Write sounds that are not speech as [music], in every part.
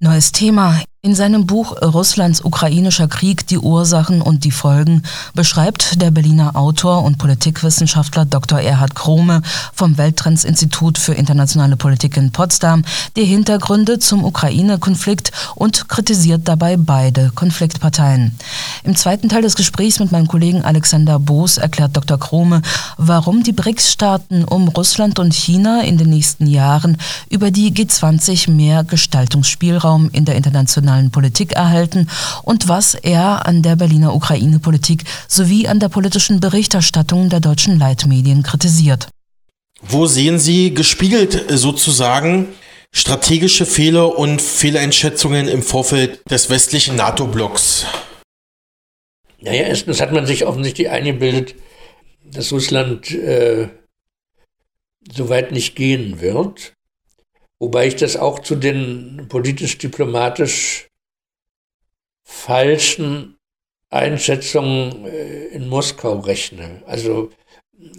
Neues Thema. In seinem Buch Russlands ukrainischer Krieg, die Ursachen und die Folgen beschreibt der Berliner Autor und Politikwissenschaftler Dr. Erhard Krome vom Welttrensinstitut für internationale Politik in Potsdam die Hintergründe zum Ukraine-Konflikt und kritisiert dabei beide Konfliktparteien. Im zweiten Teil des Gesprächs mit meinem Kollegen Alexander Boos erklärt Dr. Krome, warum die BRICS-Staaten um Russland und China in den nächsten Jahren über die G20 mehr Gestaltungsspielraum in der internationalen internationalen Politik erhalten und was er an der Berliner Ukraine-Politik sowie an der politischen Berichterstattung der deutschen Leitmedien kritisiert. Wo sehen Sie gespiegelt sozusagen strategische Fehler und Fehleinschätzungen im Vorfeld des westlichen NATO-Blocks? Naja, erstens hat man sich offensichtlich eingebildet, dass Russland äh, so weit nicht gehen wird. Wobei ich das auch zu den politisch-diplomatisch falschen Einschätzungen äh, in Moskau rechne. Also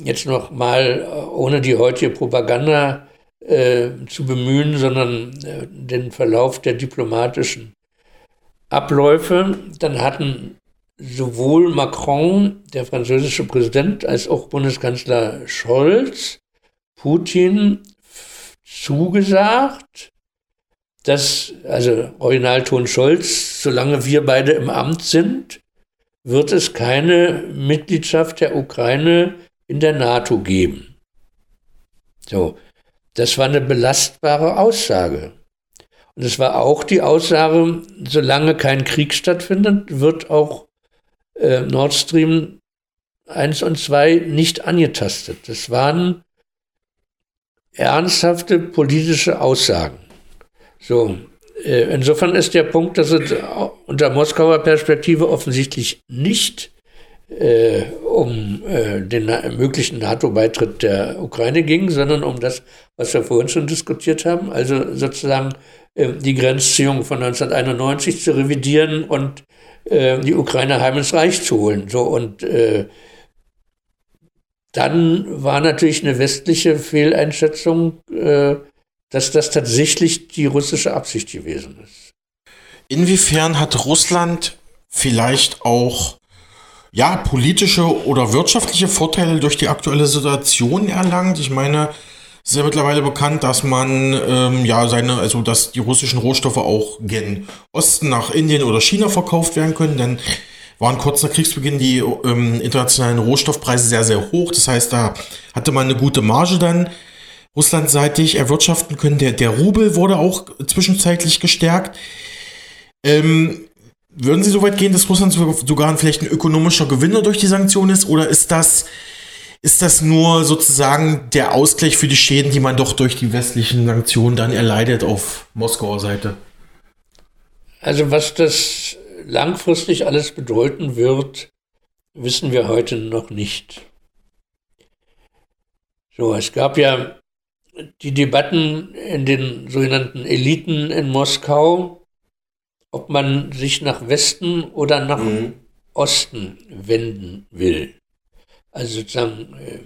jetzt noch mal äh, ohne die heutige Propaganda äh, zu bemühen, sondern äh, den Verlauf der diplomatischen Abläufe. Dann hatten sowohl Macron, der französische Präsident, als auch Bundeskanzler Scholz Putin zugesagt, dass, also Originalton Scholz, solange wir beide im Amt sind, wird es keine Mitgliedschaft der Ukraine in der NATO geben. So, das war eine belastbare Aussage. Und es war auch die Aussage, solange kein Krieg stattfindet, wird auch äh, Nord Stream 1 und 2 nicht angetastet. Das waren ernsthafte politische Aussagen. So, äh, insofern ist der Punkt, dass es unter Moskauer Perspektive offensichtlich nicht äh, um äh, den möglichen NATO-Beitritt der Ukraine ging, sondern um das, was wir vorhin schon diskutiert haben, also sozusagen äh, die Grenzziehung von 1991 zu revidieren und äh, die Ukraine heim ins Reich zu holen. So und äh, dann war natürlich eine westliche Fehleinschätzung, äh, dass das tatsächlich die russische Absicht gewesen ist. Inwiefern hat Russland vielleicht auch ja, politische oder wirtschaftliche Vorteile durch die aktuelle Situation erlangt? Ich meine, es ist ja mittlerweile bekannt, dass man ähm, ja seine, also dass die russischen Rohstoffe auch gen Osten nach Indien oder China verkauft werden können, denn waren kurz nach Kriegsbeginn die ähm, internationalen Rohstoffpreise sehr, sehr hoch. Das heißt, da hatte man eine gute Marge dann russlandseitig erwirtschaften können. Der, der Rubel wurde auch zwischenzeitlich gestärkt. Ähm, würden Sie so weit gehen, dass Russland sogar vielleicht ein ökonomischer Gewinner durch die Sanktionen ist? Oder ist das, ist das nur sozusagen der Ausgleich für die Schäden, die man doch durch die westlichen Sanktionen dann erleidet auf Moskauer Seite? Also was das langfristig alles bedeuten wird, wissen wir heute noch nicht. So, es gab ja die Debatten in den sogenannten Eliten in Moskau, ob man sich nach Westen oder nach mhm. Osten wenden will. Also sozusagen äh,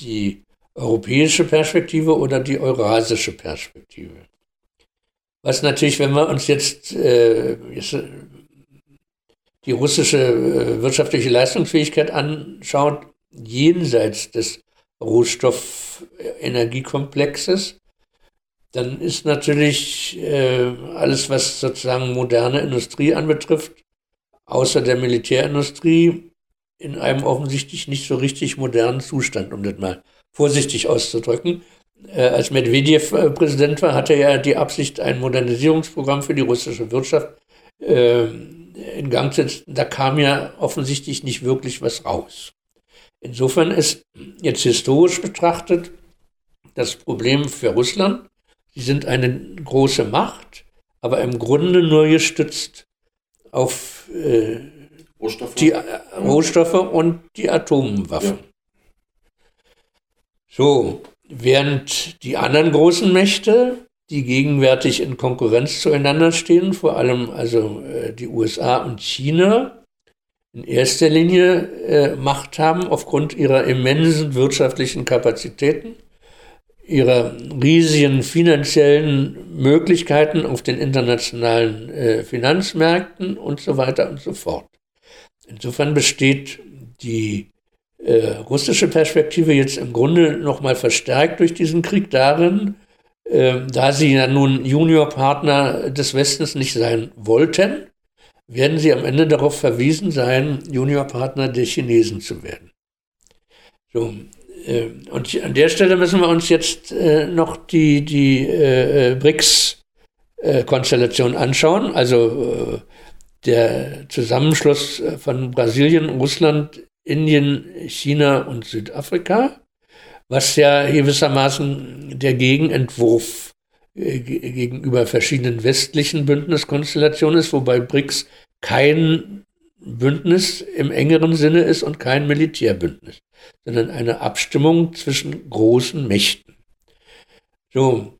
die europäische Perspektive oder die eurasische Perspektive. Was natürlich, wenn wir uns jetzt, äh, jetzt die russische äh, wirtschaftliche Leistungsfähigkeit anschaut, jenseits des Rohstoffenergiekomplexes, dann ist natürlich äh, alles, was sozusagen moderne Industrie anbetrifft, außer der Militärindustrie, in einem offensichtlich nicht so richtig modernen Zustand, um das mal vorsichtig auszudrücken. Äh, als Medvedev äh, Präsident war, hatte er die Absicht, ein Modernisierungsprogramm für die russische Wirtschaft äh, in Gang zu setzen. Da kam ja offensichtlich nicht wirklich was raus. Insofern ist jetzt historisch betrachtet das Problem für Russland, sie sind eine große Macht, aber im Grunde nur gestützt auf äh, Rohstoffe. die äh, Rohstoffe und die Atomwaffen. Ja. So, während die anderen großen Mächte, die gegenwärtig in Konkurrenz zueinander stehen, vor allem also äh, die USA und China, in erster Linie äh, Macht haben aufgrund ihrer immensen wirtschaftlichen Kapazitäten, ihrer riesigen finanziellen Möglichkeiten auf den internationalen äh, Finanzmärkten und so weiter und so fort. Insofern besteht die äh, russische Perspektive jetzt im Grunde nochmal verstärkt durch diesen Krieg darin, da sie ja nun Juniorpartner des Westens nicht sein wollten, werden sie am Ende darauf verwiesen sein, Juniorpartner der Chinesen zu werden. So, äh, und an der Stelle müssen wir uns jetzt äh, noch die, die äh, BRICS-Konstellation anschauen, also der Zusammenschluss von Brasilien, Russland, Indien, China und Südafrika, was ja gewissermaßen der Gegenentwurf gegenüber verschiedenen westlichen Bündniskonstellationen ist, wobei BRICS kein Bündnis im engeren Sinne ist und kein Militärbündnis, sondern eine Abstimmung zwischen großen Mächten. So,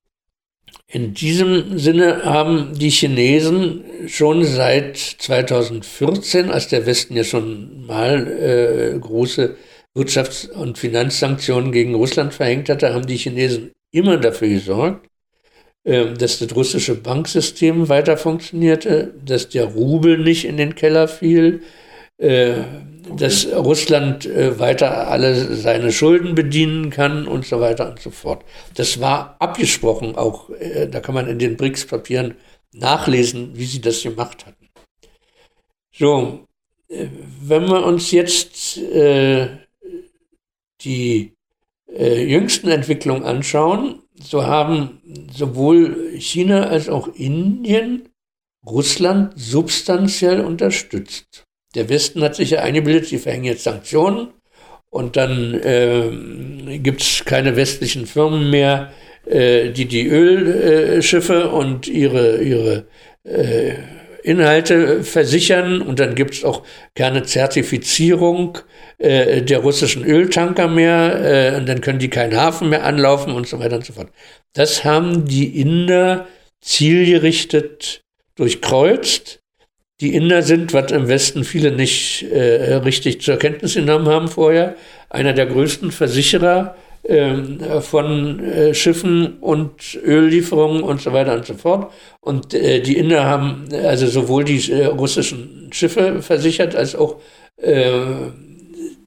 in diesem Sinne haben die Chinesen schon seit 2014, als der Westen ja schon mal äh, große Wirtschafts- und Finanzsanktionen gegen Russland verhängt hatte, haben die Chinesen immer dafür gesorgt, ähm, dass das russische Banksystem weiter funktionierte, dass der Rubel nicht in den Keller fiel, äh, dass Russland äh, weiter alle seine Schulden bedienen kann und so weiter und so fort. Das war abgesprochen, auch äh, da kann man in den BRICS-Papieren nachlesen, wie sie das gemacht hatten. So, wenn wir uns jetzt die jüngsten Entwicklungen anschauen, so haben sowohl China als auch Indien Russland substanziell unterstützt. Der Westen hat sich ja eingebildet, sie verhängen jetzt Sanktionen und dann äh, gibt es keine westlichen Firmen mehr, äh, die die Ölschiffe und ihre, ihre äh, Inhalte versichern und dann gibt es auch keine Zertifizierung äh, der russischen Öltanker mehr äh, und dann können die keinen Hafen mehr anlaufen und so weiter und so fort. Das haben die Inder zielgerichtet durchkreuzt. Die Inder sind, was im Westen viele nicht äh, richtig zur Kenntnis genommen haben vorher, einer der größten Versicherer von äh, Schiffen und Öllieferungen und so weiter und so fort. Und äh, die Inder haben also sowohl die äh, russischen Schiffe versichert als auch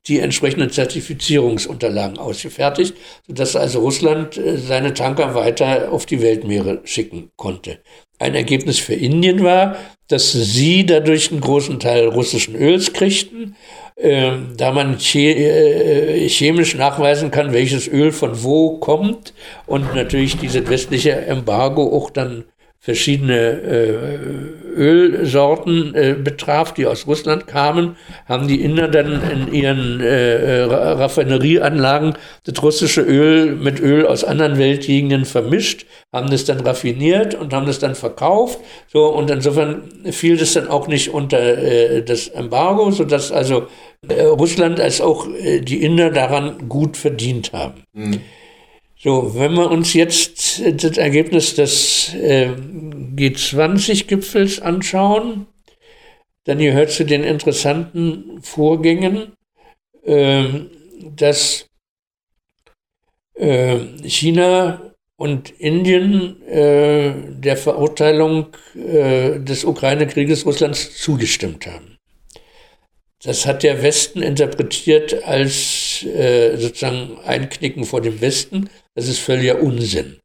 die entsprechenden Zertifizierungsunterlagen ausgefertigt, sodass also Russland seine Tanker weiter auf die Weltmeere schicken konnte. Ein Ergebnis für Indien war, dass sie dadurch einen großen Teil russischen Öls kriegten ähm, da man äh, chemisch nachweisen kann, welches Öl von wo kommt und natürlich dieses westliche Embargo auch dann verschiedene äh, Ölsorten äh, betraf, die aus Russland kamen, haben die Inder dann in ihren äh, Raffinerieanlagen das russische Öl mit Öl aus anderen Weltgegenden vermischt, haben das dann raffiniert und haben das dann verkauft. So, und insofern fiel das dann auch nicht unter äh, das Embargo, sodass also äh, Russland als auch äh, die Inder daran gut verdient haben. Mhm. So, wenn wir uns jetzt das Ergebnis des äh, G20-Gipfels anschauen, dann gehört zu den interessanten Vorgängen, äh, dass äh, China und Indien äh, der Verurteilung äh, des Ukraine-Krieges Russlands zugestimmt haben. Das hat der Westen interpretiert als äh, sozusagen Einknicken vor dem Westen. Das ist völliger Unsinn.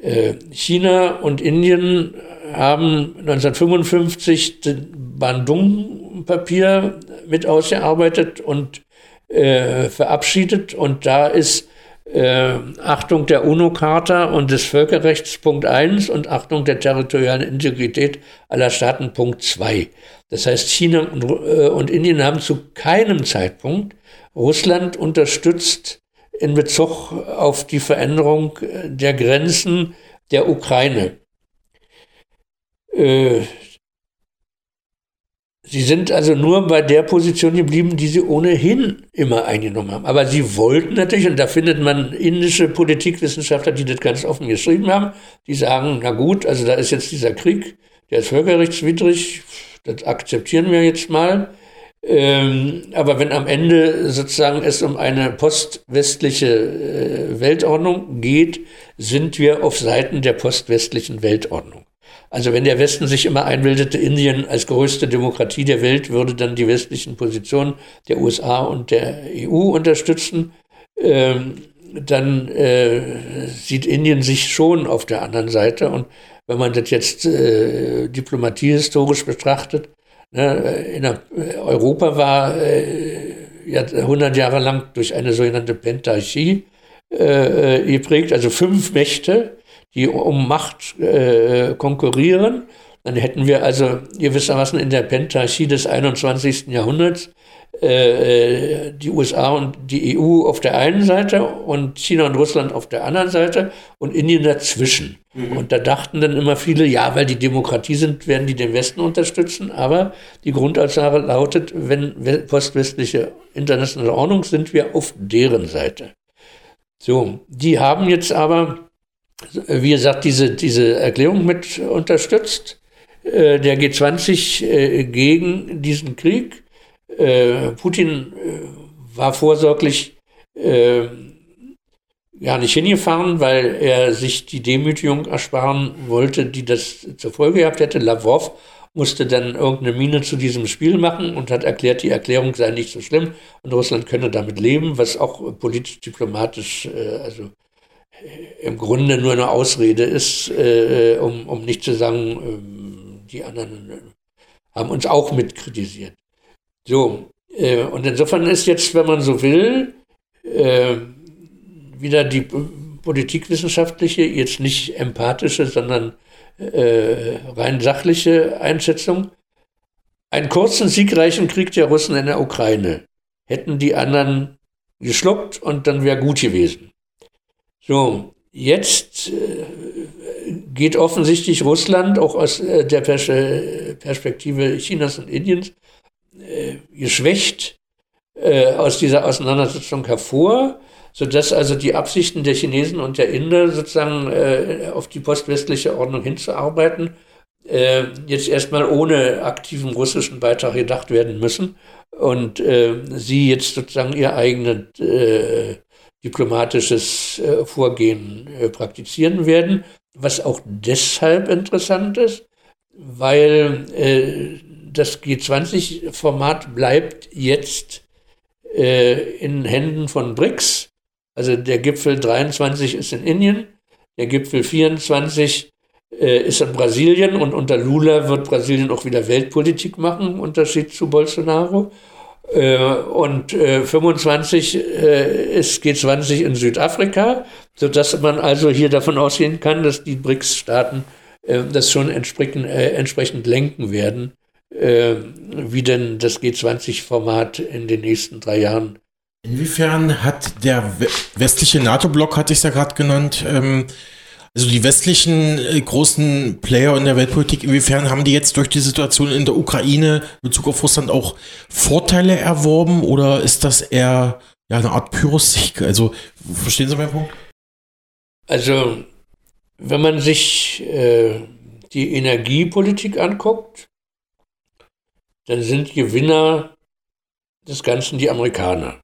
Äh, China und Indien haben 1955 das Bandung-Papier mit ausgearbeitet und äh, verabschiedet. Und da ist äh, Achtung der UNO-Charta und des Völkerrechts Punkt 1 und Achtung der territorialen Integrität aller Staaten Punkt 2. Das heißt, China und, äh, und Indien haben zu keinem Zeitpunkt Russland unterstützt in Bezug auf die Veränderung äh, der Grenzen der Ukraine. Äh, sie sind also nur bei der Position geblieben, die sie ohnehin immer eingenommen haben. Aber sie wollten natürlich, und da findet man indische Politikwissenschaftler, die das ganz offen geschrieben haben, die sagen, na gut, also da ist jetzt dieser Krieg, der ist völkerrechtswidrig, das akzeptieren wir jetzt mal. Ähm, aber wenn am Ende sozusagen es um eine postwestliche äh, Weltordnung geht, sind wir auf Seiten der postwestlichen Weltordnung. Also wenn der Westen sich immer einbildete, Indien als größte Demokratie der Welt würde dann die westlichen Positionen der USA und der EU unterstützen, ähm, dann äh, sieht Indien sich schon auf der anderen Seite. Und wenn man das jetzt äh, diplomatiehistorisch betrachtet, in der, Europa war äh, ja, 100 Jahre lang durch eine sogenannte Pentarchie äh, geprägt, also fünf Mächte, die um Macht äh, konkurrieren. Dann hätten wir also gewissermaßen in der Pentarchie des 21. Jahrhunderts äh, die USA und die EU auf der einen Seite und China und Russland auf der anderen Seite und Indien dazwischen. Mhm. Und da dachten dann immer viele, ja, weil die Demokratie sind, werden die den Westen unterstützen. Aber die Grundaussage lautet, wenn postwestliche internationale Ordnung sind wir auf deren Seite. So, die haben jetzt aber wie gesagt, diese, diese Erklärung mit unterstützt. Äh, der G20 äh, gegen diesen Krieg. Äh, Putin war vorsorglich gar nicht hingefahren, weil er sich die Demütigung ersparen wollte, die das zur Folge gehabt hätte. Lavrov musste dann irgendeine Mine zu diesem Spiel machen und hat erklärt, die Erklärung sei nicht so schlimm und Russland könne damit leben, was auch politisch-diplomatisch also im Grunde nur eine Ausrede ist, äh, um, um nicht zu sagen, äh, die anderen äh, haben uns auch mit kritisiert. So, äh, und insofern ist jetzt, wenn man so will, äh, wieder die politikwissenschaftliche, jetzt nicht empathische, sondern äh, rein sachliche Einschätzung. Einen kurzen, siegreichen Krieg der Russen in der Ukraine hätten die anderen geschluckt und dann wäre gut gewesen. So, jetzt äh, geht offensichtlich Russland auch aus äh, der Pers Perspektive Chinas und Indiens äh, geschwächt äh, aus dieser Auseinandersetzung hervor, sodass also die Absichten der Chinesen und der Inder sozusagen äh, auf die postwestliche Ordnung hinzuarbeiten, jetzt erstmal ohne aktiven russischen Beitrag gedacht werden müssen und sie jetzt sozusagen ihr eigenes diplomatisches Vorgehen praktizieren werden, was auch deshalb interessant ist, weil das G20-Format bleibt jetzt in Händen von BRICS. Also der Gipfel 23 ist in Indien, der Gipfel 24 ist in Brasilien und unter Lula wird Brasilien auch wieder Weltpolitik machen, im Unterschied zu Bolsonaro. Äh, und 25 äh, äh, ist G20 in Südafrika, sodass man also hier davon ausgehen kann, dass die BRICS-Staaten das schon entsprechend lenken werden, wie denn das G20-Format in den nächsten drei Jahren. Inwiefern hat der westliche NATO-Block, hatte ich es ja gerade genannt, ähm, also die westlichen äh, großen Player in der Weltpolitik, inwiefern haben die jetzt durch die Situation in der Ukraine in Bezug auf Russland auch Vorteile erworben oder ist das eher ja, eine Art Pyrrhus-Sieg? Also verstehen Sie meinen Punkt? Also wenn man sich äh, die Energiepolitik anguckt, dann sind Gewinner des Ganzen die Amerikaner.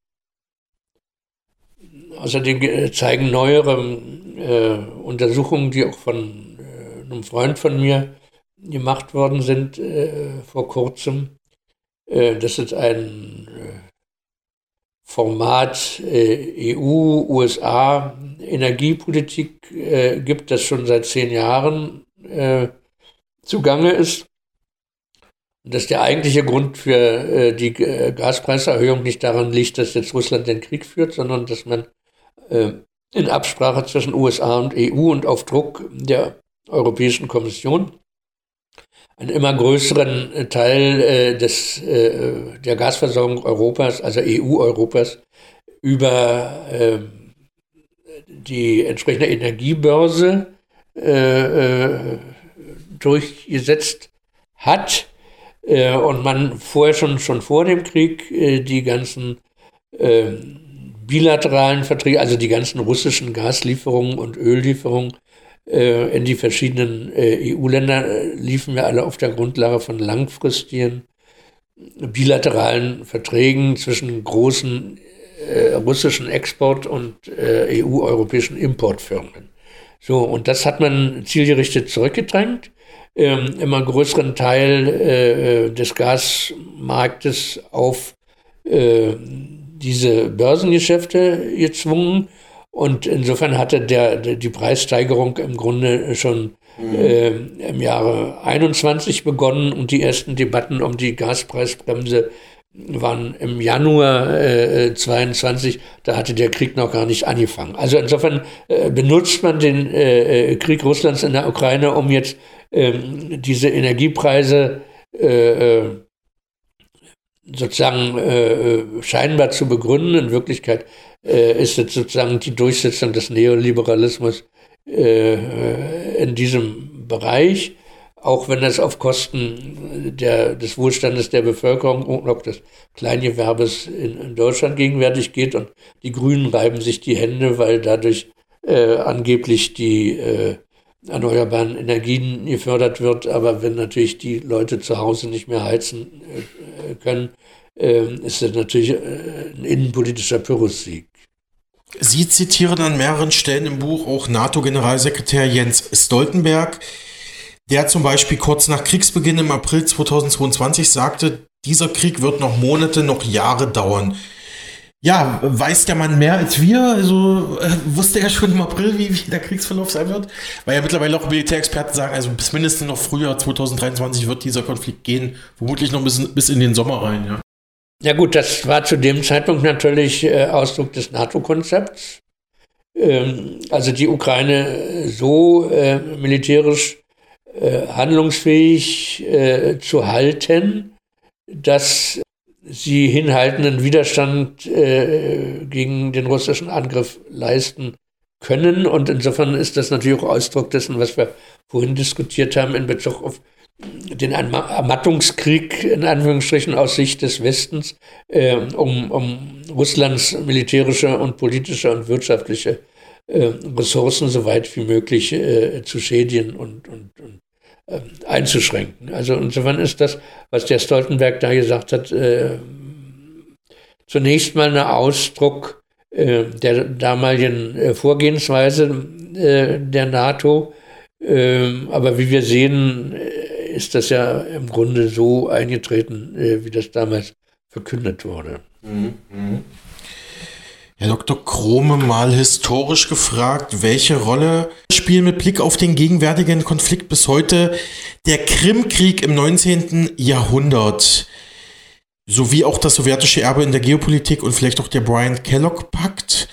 Außerdem äh, zeigen neuere äh, Untersuchungen, die auch von äh, einem Freund von mir gemacht worden sind äh, vor kurzem, äh, dass es ein äh, Format EU, USA, Energiepolitik gibt, das schon seit zehn Jahren zugange ist. Dass der eigentliche Grund für die Gaspreiserhöhung nicht daran liegt, dass jetzt Russland den Krieg führt, sondern dass man in Absprache zwischen USA und EU und auf Druck der Europäischen Kommission einen immer größeren äh, Teil äh, des, äh, der Gasversorgung Europas, also EU-Europas, über äh, die entsprechende Energiebörse äh, äh, durchgesetzt hat und man vorher schon, schon vor dem Krieg die ganzen bilateralen Verträge, also die ganzen russischen Gaslieferungen und Öllieferungen äh, in die verschiedenen äh, EU-Länder, äh, liefen wir alle auf der Grundlage von langfristigen bilateralen Verträgen zwischen großen äh, russischen Export- und äh, EU-europäischen Importfirmen. So, und das hat man zielgerichtet zurückgedrängt. Ähm, immer größeren Teil äh, des Gasmarktes auf äh, diese Börsengeschäfte gezwungen. Und insofern hatte der, die Preissteigerung im Grunde schon mhm. äh, im Jahre 21 begonnen und die ersten Debatten um die Gaspreisbremse waren im Januar äh, 22, da hatte der Krieg noch gar nicht angefangen. Also insofern äh, benutzt man den äh, äh Krieg Russlands in der Ukraine, um jetzt ähm, diese Energiepreise äh, äh sozusagen äh, scheinbar zu begründen. In Wirklichkeit ist es sozusagen die Durchsetzung des Neoliberalismus in diesem Bereich auch wenn das auf Kosten der, des Wohlstandes der Bevölkerung und auch des Kleingewerbes in, in, Deutschland gegenwärtig geht. Und die Grünen reiben sich die Hände, weil dadurch äh, angeblich die äh, erneuerbaren Energien gefördert wird. Aber wenn natürlich die Leute zu Hause nicht mehr heizen äh, können, äh, ist das natürlich äh, ein innenpolitischer Pyrrhussieg. Sie zitieren an mehreren Stellen im Buch auch NATO-Generalsekretär Jens Stoltenberg, der zum Beispiel kurz nach Kriegsbeginn im April 2022 sagte, dieser Krieg wird noch Monate, noch Jahre dauern. Ja, weiß der Mann mehr als wir? Also äh, wusste er schon im April, wie, wie der Kriegsverlauf sein wird? Weil ja mittlerweile auch Militärexperten sagen, also bis mindestens noch Frühjahr 2023 wird dieser Konflikt gehen, vermutlich noch bis, bis in den Sommer rein, ja. Ja gut, das war zu dem Zeitpunkt natürlich äh, Ausdruck des NATO-Konzepts. Ähm, also die Ukraine so äh, militärisch äh, handlungsfähig äh, zu halten, dass sie hinhaltenden Widerstand äh, gegen den russischen Angriff leisten können. Und insofern ist das natürlich auch Ausdruck dessen, was wir vorhin diskutiert haben in Bezug auf den Ermattungskrieg in Anführungsstrichen aus Sicht des Westens, äh, um, um Russlands militärische und politische und wirtschaftliche äh, Ressourcen so weit wie möglich äh, zu schädigen und, und, und einzuschränken. Also insofern ist das, was der Stoltenberg da gesagt hat, äh, zunächst mal ein Ausdruck äh, der damaligen äh, Vorgehensweise äh, der NATO. Ähm, aber wie wir sehen, äh, ist das ja im Grunde so eingetreten, wie das damals verkündet wurde. Mhm. Herr Dr. Krome mal historisch gefragt, welche Rolle spielen mit Blick auf den gegenwärtigen Konflikt bis heute der Krimkrieg im 19. Jahrhundert sowie auch das sowjetische Erbe in der Geopolitik und vielleicht auch der Brian Kellogg-Pakt?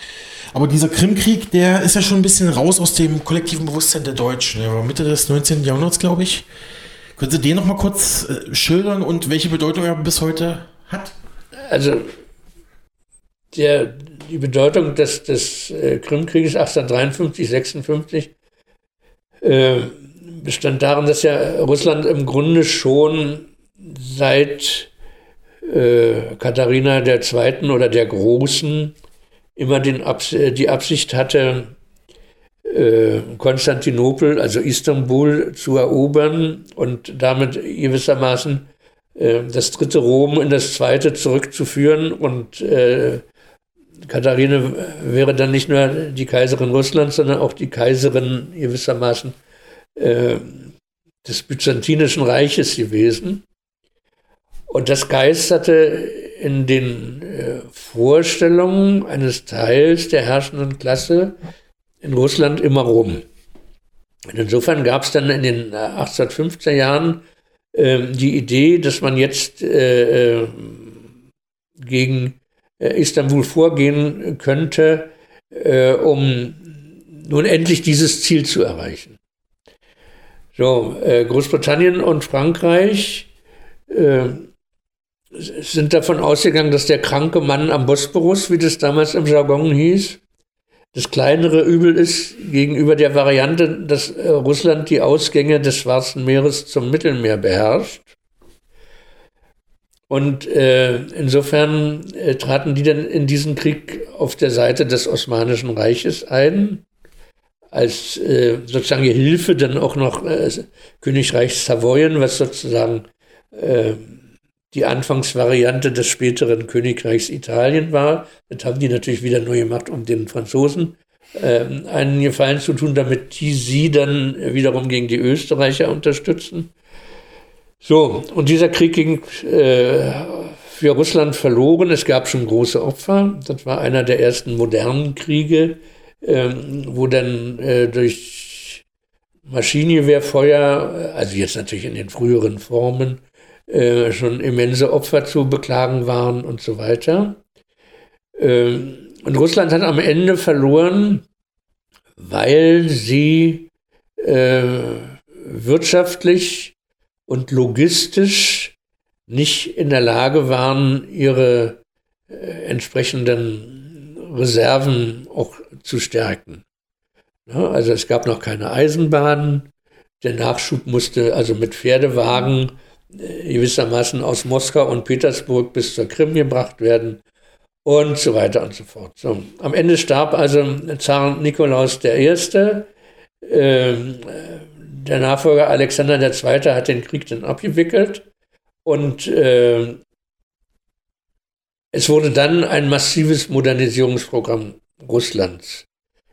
Aber dieser Krimkrieg, der ist ja schon ein bisschen raus aus dem kollektiven Bewusstsein der Deutschen. Der war Mitte des 19. Jahrhunderts, glaube ich. Können Sie den noch mal kurz äh, schildern und welche Bedeutung er bis heute hat? Also der, die Bedeutung des, des äh, Krimkrieges 1853, 56 äh, bestand darin, dass ja Russland im Grunde schon seit äh, Katharina II. oder der Großen immer den Abs äh, die Absicht hatte, äh, Konstantinopel, also Istanbul, zu erobern und damit gewissermaßen äh, das dritte Rom in das zweite zurückzuführen und äh, Katharine wäre dann nicht nur die Kaiserin Russlands, sondern auch die Kaiserin gewissermaßen äh, des Byzantinischen Reiches gewesen. Und das geisterte in den äh, Vorstellungen eines Teils der herrschenden Klasse in Russland immer rum. Und insofern gab es dann in den 1850er Jahren äh, die Idee, dass man jetzt äh, äh, gegen äh, Istanbul vorgehen könnte, äh, um nun endlich dieses Ziel zu erreichen. So, äh, Großbritannien und Frankreich äh, sind davon ausgegangen, dass der kranke Mann am Bosporus, wie das damals im Jargon hieß, das kleinere Übel ist gegenüber der Variante, dass äh, Russland die Ausgänge des Schwarzen Meeres zum Mittelmeer beherrscht. Und äh, insofern äh, traten die dann in diesen Krieg auf der Seite des Osmanischen Reiches ein, als äh, sozusagen Hilfe dann auch noch äh, Königreich Savoyen, was sozusagen äh, die Anfangsvariante des späteren Königreichs Italien war. Das haben die natürlich wieder neu gemacht, um den Franzosen äh, einen Gefallen zu tun, damit die sie dann wiederum gegen die Österreicher unterstützen. So, und dieser Krieg ging äh, für Russland verloren. Es gab schon große Opfer. Das war einer der ersten modernen Kriege, äh, wo dann äh, durch Maschinengewehrfeuer, also jetzt natürlich in den früheren Formen, äh, schon immense Opfer zu beklagen waren und so weiter. Ähm, und Russland hat am Ende verloren, weil sie äh, wirtschaftlich und logistisch nicht in der Lage waren, ihre äh, entsprechenden Reserven auch zu stärken. Ja, also es gab noch keine Eisenbahnen. Der Nachschub musste also mit Pferdewagen äh, gewissermaßen aus Moskau und Petersburg bis zur Krim gebracht werden und so weiter und so fort. So, am Ende starb also Zar Nikolaus I. Ähm, der Nachfolger Alexander II. hat den Krieg dann abgewickelt und äh, es wurde dann ein massives Modernisierungsprogramm Russlands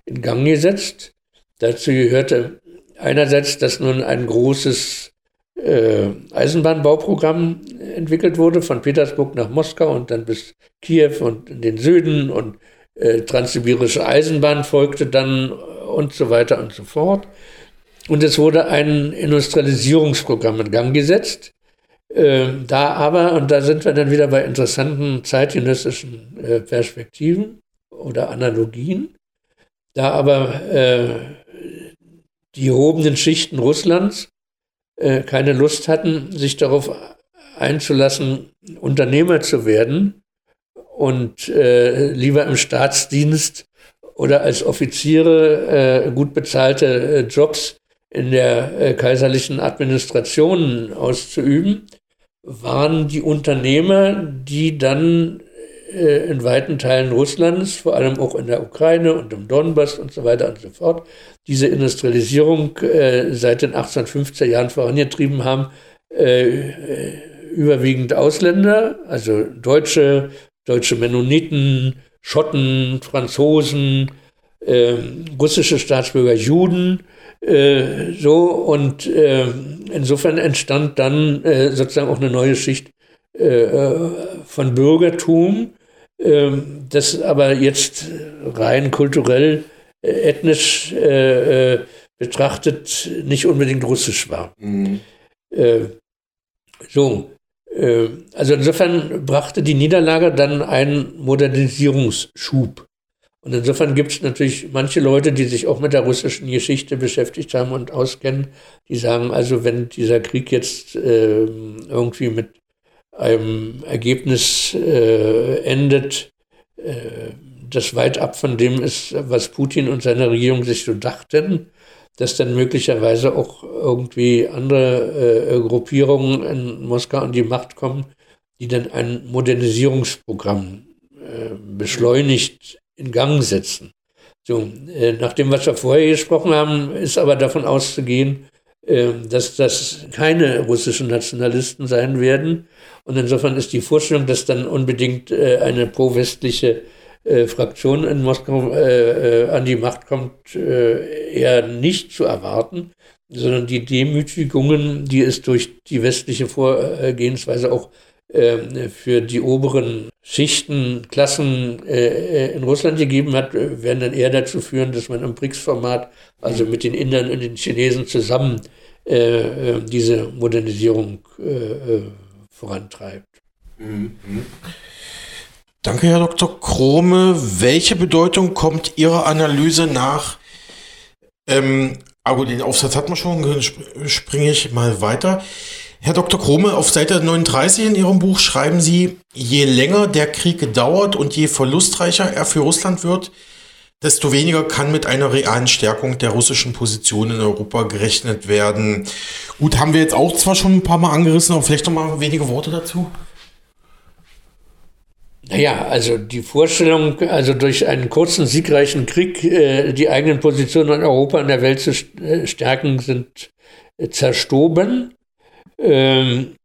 in Gang gesetzt. Dazu gehörte einerseits, dass nun ein großes äh, Eisenbahnbauprogramm entwickelt wurde, von Petersburg nach Moskau und dann bis Kiew und in den Süden und äh, transsibirische Eisenbahn folgte dann und so weiter und so fort. Und es wurde ein Industrialisierungsprogramm in Gang gesetzt. Äh, da aber, und da sind wir dann wieder bei interessanten zeitgenössischen äh, Perspektiven oder Analogien, da aber äh, die gehobenen Schichten Russlands äh, keine Lust hatten, sich darauf einzulassen, Unternehmer zu werden und lieber im Staatsdienst oder als Offiziere gut bezahlte Jobs in der äh, kaiserlichen Administration auszuüben, waren die Unternehmer, die dann äh, in weiten Teilen Russlands, vor allem auch in der Ukraine und im Donbass und so weiter und so fort, diese Industrialisierung äh, seit den 1850er Jahren vorangetrieben haben, äh, überwiegend Ausländer, also Deutsche, deutsche Mennoniten, Schotten, Franzosen, äh, russische Staatsbürger, Juden, äh, so und äh, insofern entstand dann sozusagen auch eine neue Schicht von Bürgertum, ähm, das aber jetzt rein kulturell, äh, ethnisch äh, äh, betrachtet nicht unbedingt russisch war. Mhm. Äh, so, äh, also insofern brachte die Niederlage dann einen Modernisierungsschub. Und insofern gibt es natürlich manche Leute, die sich auch mit der russischen Geschichte beschäftigt haben und auskennen, die sagen, also wenn dieser Krieg jetzt äh, irgendwie mit einem Ergebnis äh, endet, äh, das weit ab von dem ist, was Putin und seine Regierung sich so dachten, dass dann möglicherweise auch irgendwie andere äh, Gruppierungen in Moskau an die Macht kommen, die dann ein Modernisierungsprogramm äh, beschleunigt in Gang setzen. So, äh, nach dem, was wir vorher gesprochen haben, ist aber davon auszugehen, äh, dass das keine russischen Nationalisten sein werden, und insofern ist die Vorstellung, dass dann unbedingt äh, eine pro-westliche äh, Fraktion in Moskau äh, äh an die Macht kommt, äh, eher nicht zu erwarten, sondern die Demütigungen, die es durch die westliche Vorgehensweise auch ähm, für die oberen Schichten, Klassen äh, in Russland gegeben hat, werden dann eher dazu führen, dass man im BRICS-Format, also mit den Indern und den Chinesen zusammen, diese Modernisierung vorantreibt. Mhm. Danke, Herr Dr. Krome. Welche Bedeutung kommt Ihrer Analyse nach? Ähm, aber den Aufsatz hat man schon, springe ich mal weiter. Herr Dr. Krome, auf Seite 39 in Ihrem Buch schreiben Sie, je länger der Krieg dauert und je verlustreicher er für Russland wird, desto weniger kann mit einer realen Stärkung der russischen Position in Europa gerechnet werden. Gut, haben wir jetzt auch zwar schon ein paar Mal angerissen, aber vielleicht noch mal wenige Worte dazu. Naja, also die Vorstellung, also durch einen kurzen siegreichen Krieg äh, die eigenen Positionen in Europa und der Welt zu äh, stärken, sind äh, zerstoben. Ähm,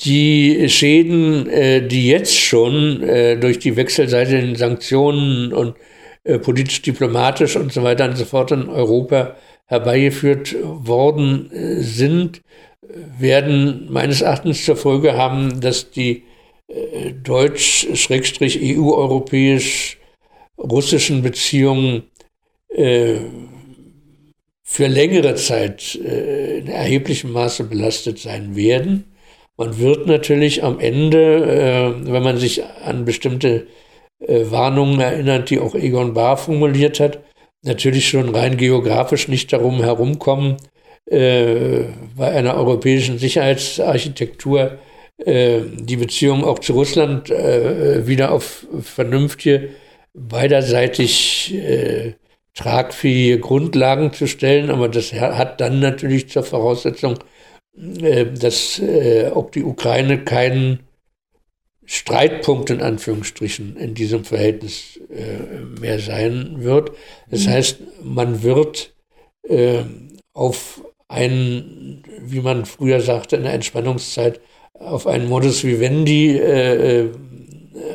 die Schäden, äh, die jetzt schon äh, durch die wechselseitigen Sanktionen und äh, politisch-diplomatisch und so weiter und so fort in Europa herbeigeführt worden äh, sind, werden meines Erachtens zur Folge haben, dass die äh, deutsch-EU-europäisch-russischen Beziehungen äh, für längere Zeit äh, in erheblichem Maße belastet sein werden. Man wird natürlich am Ende, äh, wenn man sich an bestimmte äh, Warnungen erinnert, die auch Egon Bahr formuliert hat, natürlich schon rein geografisch nicht darum herumkommen, bei einer europäischen Sicherheitsarchitektur die Beziehung auch zu Russland wieder auf vernünftige, beiderseitig tragfähige Grundlagen zu stellen. Aber das hat dann natürlich zur Voraussetzung, äh, dass äh, auch die Ukraine keinen Streitpunkt in Anführungsstrichen in diesem Verhältnis äh, mehr sein wird. Das mhm. heißt, man wird auf einen, wie man früher sagte, in der Entspannungszeit, auf einen Modus vivendi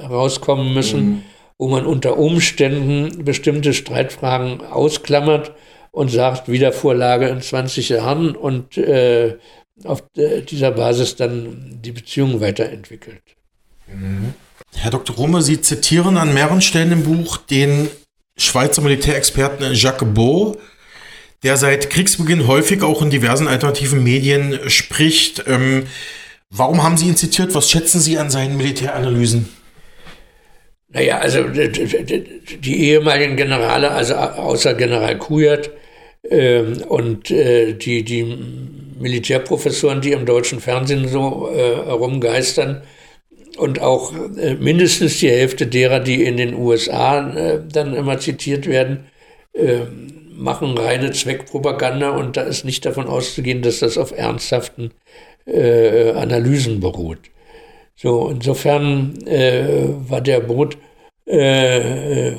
rauskommen müssen, mhm. Wo man unter Umständen bestimmte Streitfragen ausklammert und sagt, Wiedervorlage in 20 Jahren und äh, auf dieser Basis dann die Beziehung weiterentwickelt. Herr Dr. Rumme, Sie zitieren an mehreren Stellen im Buch den Schweizer Militärexperten Jacques Beau, der seit Kriegsbeginn häufig auch in diversen alternativen Medien spricht. Ähm, warum haben Sie ihn zitiert? Was schätzen Sie an seinen Militäranalysen? Naja, also die ehemaligen Generale, also außer General Kujat äh, und äh, die, die Militärprofessoren, die im deutschen Fernsehen so äh, herumgeistern, und auch äh, mindestens die Hälfte derer, die in den USA äh, dann immer zitiert werden, äh, machen reine Zweckpropaganda und da ist nicht davon auszugehen, dass das auf ernsthaften äh, Analysen beruht. So, insofern äh, war der Boot äh,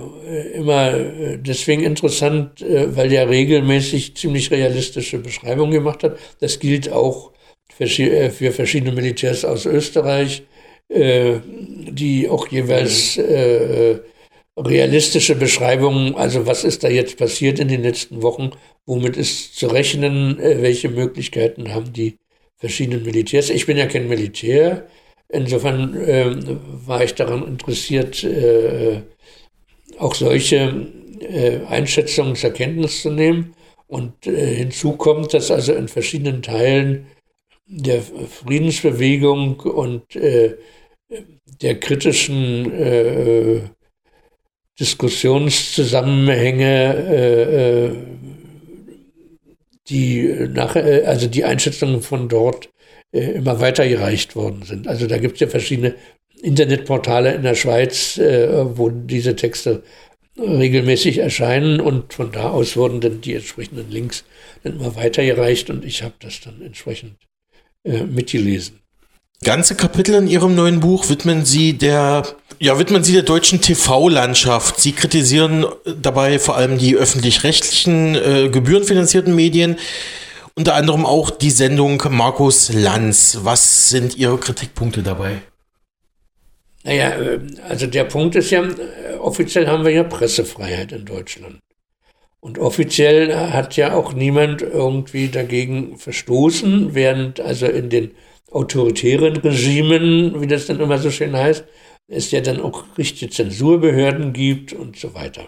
immer deswegen interessant, weil er regelmäßig ziemlich realistische Beschreibungen gemacht hat. Das gilt auch für, für verschiedene Militärs aus Österreich, äh, die auch jeweils äh, realistische Beschreibungen, also was ist da jetzt passiert in den letzten Wochen, womit ist zu rechnen, äh, welche Möglichkeiten haben die verschiedenen Militärs. Ich bin ja kein Militär, insofern äh, war ich daran interessiert, äh, auch solche äh, Einschätzungen zur Kenntnis zu nehmen. Und hinzu kommt, dass also in verschiedenen Teilen der Friedensbewegung und äh, der kritischen äh, Diskussionszusammenhänge, äh, äh die nach, äh, also die Einschätzungen von dort äh, immer weitergereicht worden sind. Also da gibt es ja verschiedene Internetportale in der Schweiz, wo diese Texte regelmäßig erscheinen und von da aus wurden dann die entsprechenden Links dann immer weitergereicht und ich habe das dann entsprechend mitgelesen. Ganze Kapitel in Ihrem neuen Buch widmen Sie der, ja, widmen Sie der deutschen TV-Landschaft. Sie kritisieren dabei vor allem die öffentlich-rechtlichen, äh, gebührenfinanzierten Medien, unter anderem auch die Sendung Markus Lanz. Was sind Ihre Kritikpunkte dabei? Naja, äh, also der Punkt ist ja, äh, offiziell haben wir ja Pressefreiheit in Deutschland. Und offiziell hat ja auch niemand irgendwie dagegen verstoßen, während also in den autoritären Regimen, wie das dann immer so schön heißt, es ja dann auch richtige Zensurbehörden gibt und so weiter.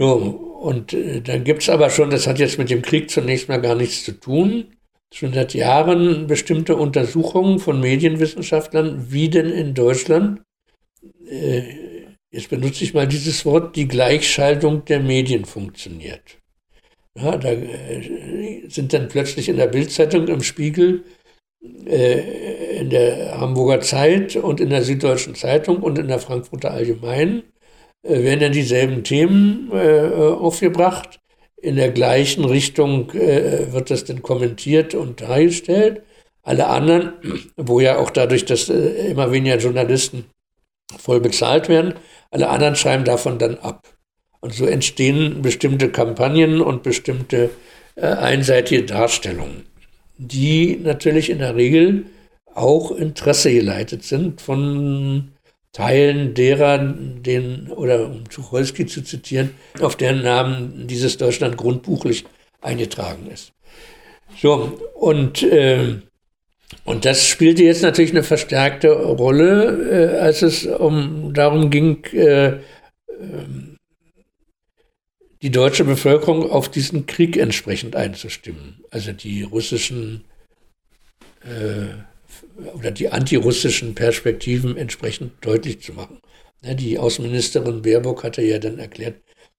So, und äh, dann gibt es aber schon, das hat jetzt mit dem Krieg zunächst mal gar nichts zu tun, schon seit Jahren bestimmte Untersuchungen von Medienwissenschaftlern, wie denn in Deutschland, äh, jetzt benutze ich mal dieses Wort, die Gleichschaltung der Medien funktioniert. Ja, da äh, sind dann plötzlich in der Bildzeitung im Spiegel äh, in der Hamburger Zeit und in der Süddeutschen Zeitung und in der Frankfurter Allgemeinen werden dann dieselben Themen äh, aufgebracht. In der gleichen Richtung wird das dann kommentiert und dargestellt. Alle anderen, [clears throat] wo ja auch dadurch, dass immer weniger Journalisten voll bezahlt werden, alle anderen schreiben davon dann ab. Und so entstehen bestimmte Kampagnen und bestimmte einseitige Darstellungen die natürlich in der Regel auch Interesse geleitet sind von Teilen derer, den, oder um Tucholsky zu zitieren, auf deren Namen dieses Deutschland grundbuchlich eingetragen ist. So, und, äh, und das spielte jetzt natürlich eine verstärkte Rolle, äh, als es um darum ging, äh, ähm, die deutsche Bevölkerung auf diesen Krieg entsprechend einzustimmen. Also die russischen äh, oder die antirussischen Perspektiven entsprechend deutlich zu machen. Die Außenministerin Baerbock hatte ja dann erklärt,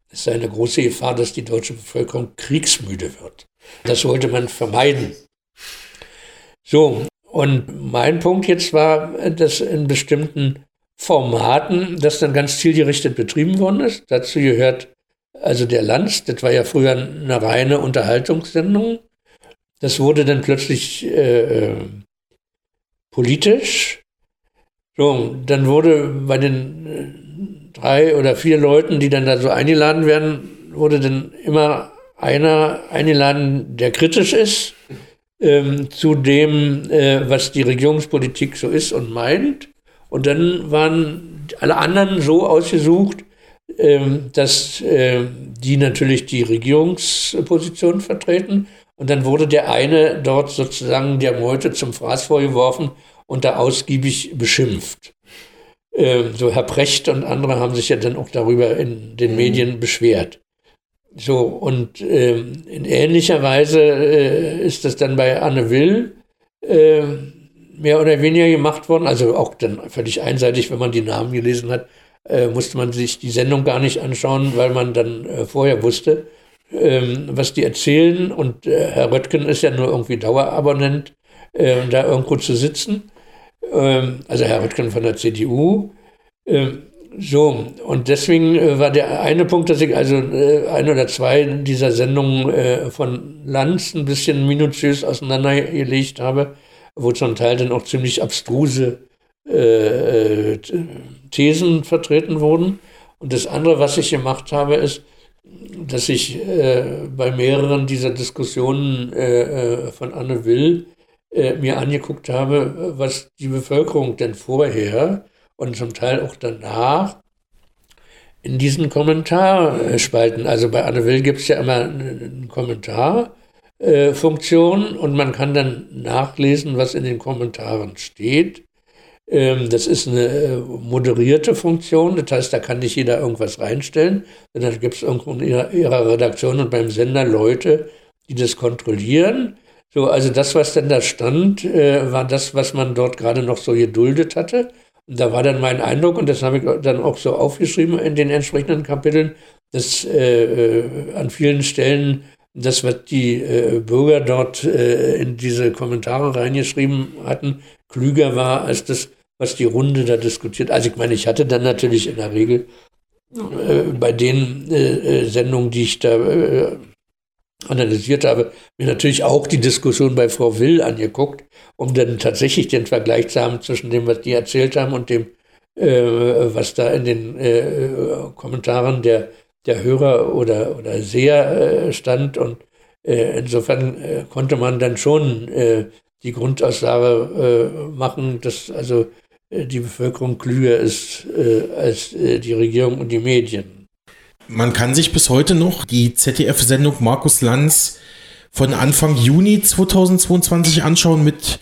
es sei eine große Gefahr, dass die deutsche Bevölkerung kriegsmüde wird. Das wollte man vermeiden. So, und mein Punkt jetzt war, dass in bestimmten Formaten das dann ganz zielgerichtet betrieben worden ist. Dazu gehört also der Lanz, das war ja früher eine reine Unterhaltungssendung. Das wurde dann plötzlich äh, politisch. So, dann wurde bei den äh, drei oder vier Leuten, die dann da so eingeladen werden, wurde dann immer einer eingeladen, der kritisch ist ähm, zu dem, äh, was die Regierungspolitik so ist und meint. Und dann waren alle anderen so ausgesucht, ähm, dass äh, die natürlich die Regierungsposition vertreten. Und dann wurde der eine dort sozusagen der Meute zum Fraß vorgeworfen und da ausgiebig beschimpft. Ähm, so Herr Precht und andere haben sich ja dann auch darüber in den mhm. Medien beschwert. So, und ähm, in ähnlicher Weise äh, ist das dann bei Anne Will äh, mehr oder weniger gemacht worden. Also auch dann völlig einseitig, wenn man die Namen gelesen hat, äh, musste man sich die Sendung gar nicht anschauen, weil man dann äh, vorher wusste, ähm, was die erzählen. Und äh, Herr Röttgen ist ja nur irgendwie Dauerabonnent, äh, da irgendwo zu sitzen. Ähm, also Herr Röttgen von der CDU. Ähm, so, und deswegen äh, war der eine Punkt, dass ich also äh, ein oder zwei dieser Sendungen äh, von Lanz ein bisschen minutiös auseinandergelegt habe, wo zum Teil dann auch ziemlich abstruse äh, Thesen vertreten wurden. Und das andere, was ich gemacht habe, ist, dass ich äh, bei mehreren dieser Diskussionen äh, von Anne Will mir angeguckt habe, was die Bevölkerung denn vorher und zum Teil auch danach in diesen Kommentarspalten. Also bei Anne Will gibt es ja immer eine Kommentarfunktion und man kann dann nachlesen, was in den Kommentaren steht. Ähm, das ist eine äh, moderierte Funktion, das heißt, da kann nicht jeder irgendwas reinstellen, sondern da gibt es irgendwo in ihrer, Redaktion und beim Sender Leute, die das kontrollieren. So, also das, was denn da stand, äh, war das, was man dort gerade noch so geduldet hatte. Und da war dann mein Eindruck, und das habe ich dann auch so aufgeschrieben in den entsprechenden Kapiteln, dass äh, äh, an vielen Stellen das, was die äh, Bürger dort äh, in diese Kommentare reingeschrieben hatten, klüger war als das, was die Runde da diskutiert. Also ich meine, ich hatte dann natürlich in der Regel äh, bei den äh, Sendungen, die ich da analysiert habe, mir natürlich auch die Diskussion bei Frau Will angeguckt, um dann tatsächlich den Vergleich zu haben zwischen dem, was die erzählt haben und dem, äh, was da in den äh, Kommentaren der, der Hörer oder, oder Seher äh, stand. Und äh, insofern äh, konnte man dann schon äh, die Grundaussage machen, dass also die Bevölkerung klüger ist als die Regierung und die Medien. Man kann sich bis heute noch die ZDF-Sendung Markus Lanz von Anfang Juni 2022 anschauen mit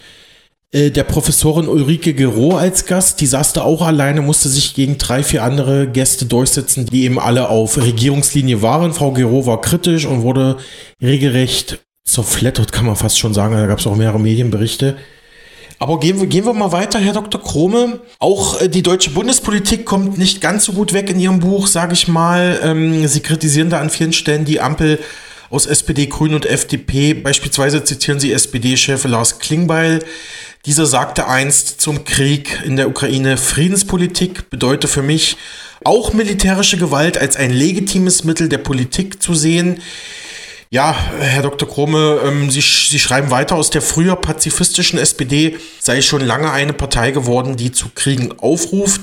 äh, der Professorin Ulrike Gero als Gast. Die saß da auch alleine, musste sich gegen drei, vier andere Gäste durchsetzen, die eben alle auf Regierungslinie waren. Frau Gero war kritisch und wurde regelrecht zerflettert, kann man fast schon sagen. Da gab es auch mehrere Medienberichte. Aber gehen wir, gehen wir mal weiter, Herr Dr. Krome. Auch äh, die deutsche Bundespolitik kommt nicht ganz so gut weg in Ihrem Buch, sage ich mal. Ähm, Sie kritisieren da an vielen Stellen die Ampel aus SPD, Grünen und FDP. Beispielsweise zitieren Sie SPD-Chef Lars Klingbeil. Dieser sagte einst zum Krieg in der Ukraine, Friedenspolitik bedeutet für mich auch militärische Gewalt als ein legitimes Mittel der Politik zu sehen. Ja, Herr Dr. Krome, ähm, Sie, Sie schreiben weiter, aus der früher pazifistischen SPD sei schon lange eine Partei geworden, die zu Kriegen aufruft.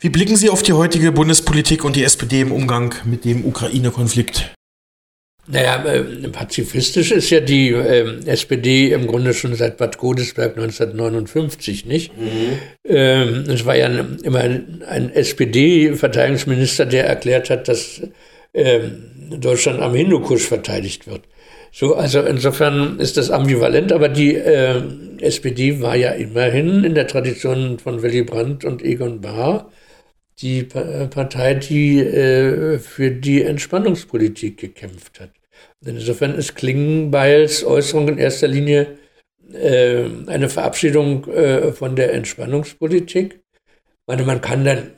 Wie blicken Sie auf die heutige Bundespolitik und die SPD im Umgang mit dem Ukraine-Konflikt? Naja, äh, pazifistisch ist ja die äh, SPD im Grunde schon seit Bad Godesberg 1959, nicht? Mhm. Ähm, es war ja immer ein, ein SPD-Verteidigungsminister, der erklärt hat, dass Deutschland am Hindukusch verteidigt wird. So, also insofern ist das ambivalent, aber die äh, SPD war ja immerhin in der Tradition von Willy Brandt und Egon Bahr die Partei, die äh, für die Entspannungspolitik gekämpft hat. Insofern ist Klingenbeils Äußerung in erster Linie äh, eine Verabschiedung äh, von der Entspannungspolitik. Ich meine, man kann dann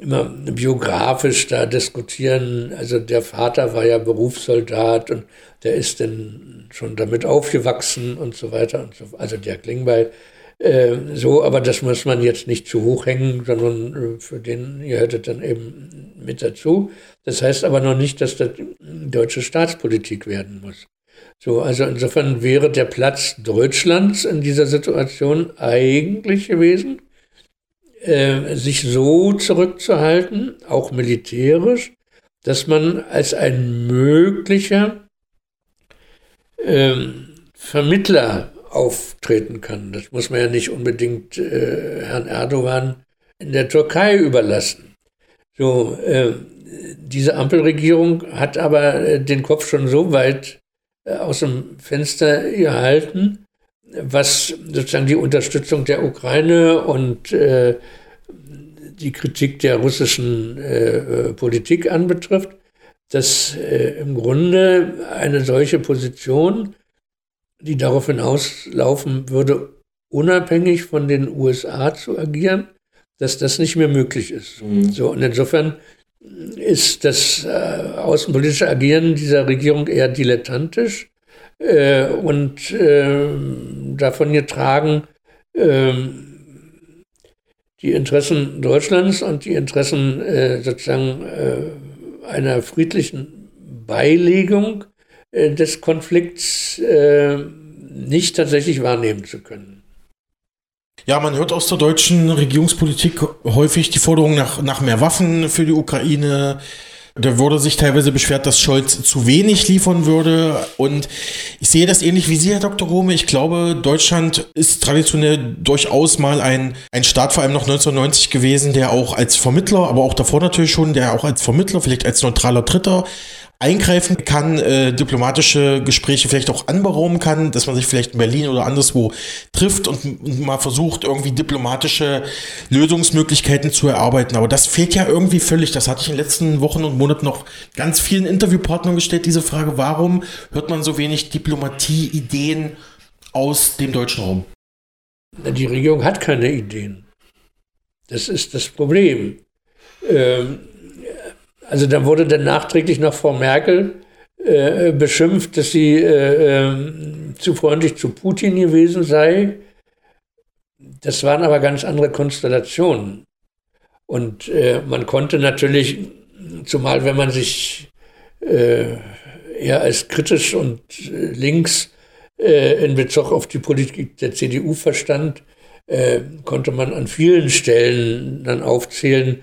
immer biografisch da diskutieren. Also der Vater war ja Berufssoldat und der ist dann schon damit aufgewachsen und so weiter und so. Also der Klingbeil äh, so, aber das muss man jetzt nicht zu hoch hängen, sondern äh, für den gehört dann eben mit dazu. Das heißt aber noch nicht, dass das deutsche Staatspolitik werden muss. So, also insofern wäre der Platz Deutschlands in dieser Situation eigentlich gewesen, äh, sich so zurückzuhalten, auch militärisch, dass man als ein möglicher ähm, Vermittler auftreten kann. Das muss man ja nicht unbedingt äh, Herrn Erdogan in der Türkei überlassen. So, äh, diese Ampelregierung hat aber äh, den Kopf schon so weit äh, aus dem Fenster gehalten, was sozusagen die Unterstützung der Ukraine und äh, die Kritik der russischen äh, Politik anbetrifft, dass im Grunde eine solche Position die darauf hinauslaufen würde, unabhängig von den USA zu agieren, dass das nicht mehr möglich ist. Mhm. So, und insofern ist das äh, außenpolitische Agieren dieser Regierung eher dilettantisch äh, und äh, davon getragen, ähm, die Interessen Deutschlands und die Interessen äh, sozusagen äh, einer friedlichen Beilegung äh, des Konflikts äh, nicht tatsächlich wahrnehmen zu können. Ja, man hört aus der deutschen Regierungspolitik häufig die Forderung nach, nach mehr Waffen für die Ukraine. Da wurde sich teilweise beschwert, dass Scholz zu wenig liefern würde. Und ich sehe das ähnlich wie Sie, Herr Dr. Rome. Ich glaube, Deutschland ist traditionell durchaus mal ein, ein Staat, vor allem noch 1990 gewesen, der auch als Vermittler, aber auch davor natürlich schon, der auch als Vermittler, vielleicht als neutraler Dritter eingreifen kann, äh, diplomatische Gespräche vielleicht auch anberaumen kann, dass man sich vielleicht in Berlin oder anderswo trifft und, und, mal versucht, irgendwie diplomatische Lösungsmöglichkeiten zu erarbeiten. Aber das fehlt ja irgendwie völlig. Das hatte ich in den letzten Wochen und Monaten noch ganz vielen Interviewpartnern gestellt, diese Frage, warum hört man so wenig Diplomatie-Ideen aus dem deutschen Raum? Die Regierung hat keine Ideen. Das ist das Problem. Ähm, also da wurde dann nachträglich noch Frau Merkel äh, beschimpft, dass sie äh, äh, zu freundlich zu Putin gewesen sei. Das waren aber ganz andere Konstellationen. Und äh, man konnte natürlich, zumal wenn man sich äh, eher als kritisch und äh, links in Bezug auf die Politik der CDU verstand, konnte man an vielen Stellen dann aufzählen,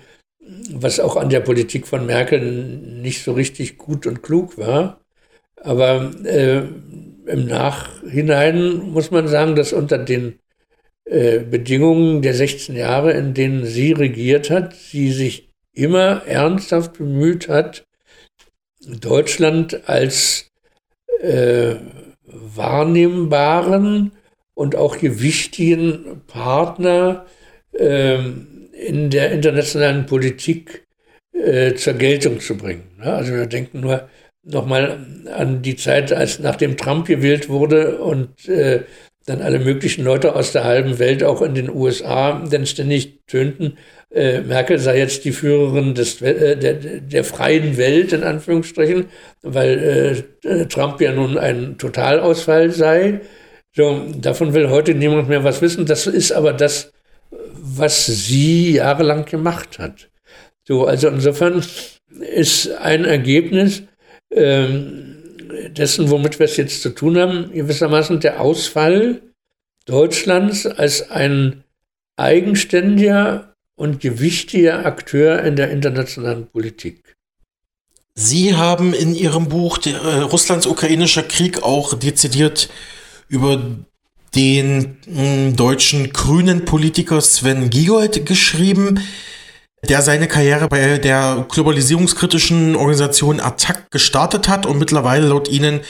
was auch an der Politik von Merkel nicht so richtig gut und klug war. Aber äh, im Nachhinein muss man sagen, dass unter den äh, Bedingungen der 16 Jahre, in denen sie regiert hat, sie sich immer ernsthaft bemüht hat, Deutschland als äh, wahrnehmbaren und auch gewichtigen Partner ähm, in der internationalen Politik äh, zur Geltung zu bringen. Ne? Also wir denken nur nochmal an die Zeit, als nachdem Trump gewählt wurde und äh, dann alle möglichen Leute aus der halben Welt, auch in den USA, dann ständig tönten, äh, Merkel sei jetzt die Führerin des, äh, der, der freien Welt, in Anführungsstrichen, weil äh, Trump ja nun ein Totalausfall sei. So, davon will heute niemand mehr was wissen. Das ist aber das, was sie jahrelang gemacht hat. So, also insofern ist ein Ergebnis ähm, dessen, womit wir es jetzt zu tun haben, gewissermaßen der Ausfall Deutschlands als ein eigenständiger und gewichtiger Akteur in der internationalen Politik. Sie haben in Ihrem Buch der, äh, Russlands ukrainischer Krieg auch dezidiert über den äh, deutschen grünen Politiker Sven Giegold geschrieben, der seine Karriere bei der globalisierungskritischen Organisation Attac gestartet hat und mittlerweile laut Ihnen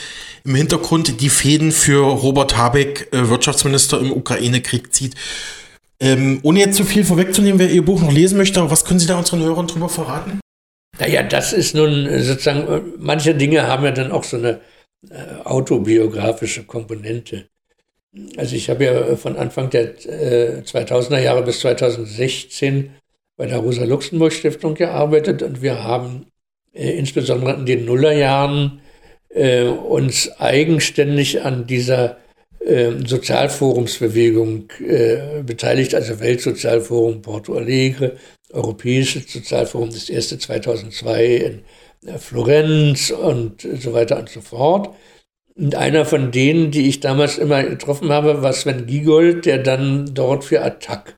im Hintergrund die Fäden für Robert Habeck, äh, Wirtschaftsminister im Ukraine-Krieg, zieht. Ähm, ohne jetzt zu viel vorwegzunehmen, wer Ihr Buch noch lesen möchte, was können Sie da unseren Hörern drüber verraten? Naja, das ist nun sozusagen, manche Dinge haben ja dann auch so eine äh, autobiografische Komponente. Also ich habe ja von Anfang der äh, 2000er Jahre bis 2016 bei der Rosa-Luxemburg-Stiftung gearbeitet und wir haben äh, insbesondere in den Nullerjahren äh, uns eigenständig an dieser äh, Sozialforumsbewegung äh, beteiligt, also Weltsozialforum Porto Alegre, Europäisches Sozialforum, das erste 2002 in äh, Florenz und so weiter und so fort. Und einer von denen, die ich damals immer getroffen habe, war Sven Giegold, der dann dort für Attac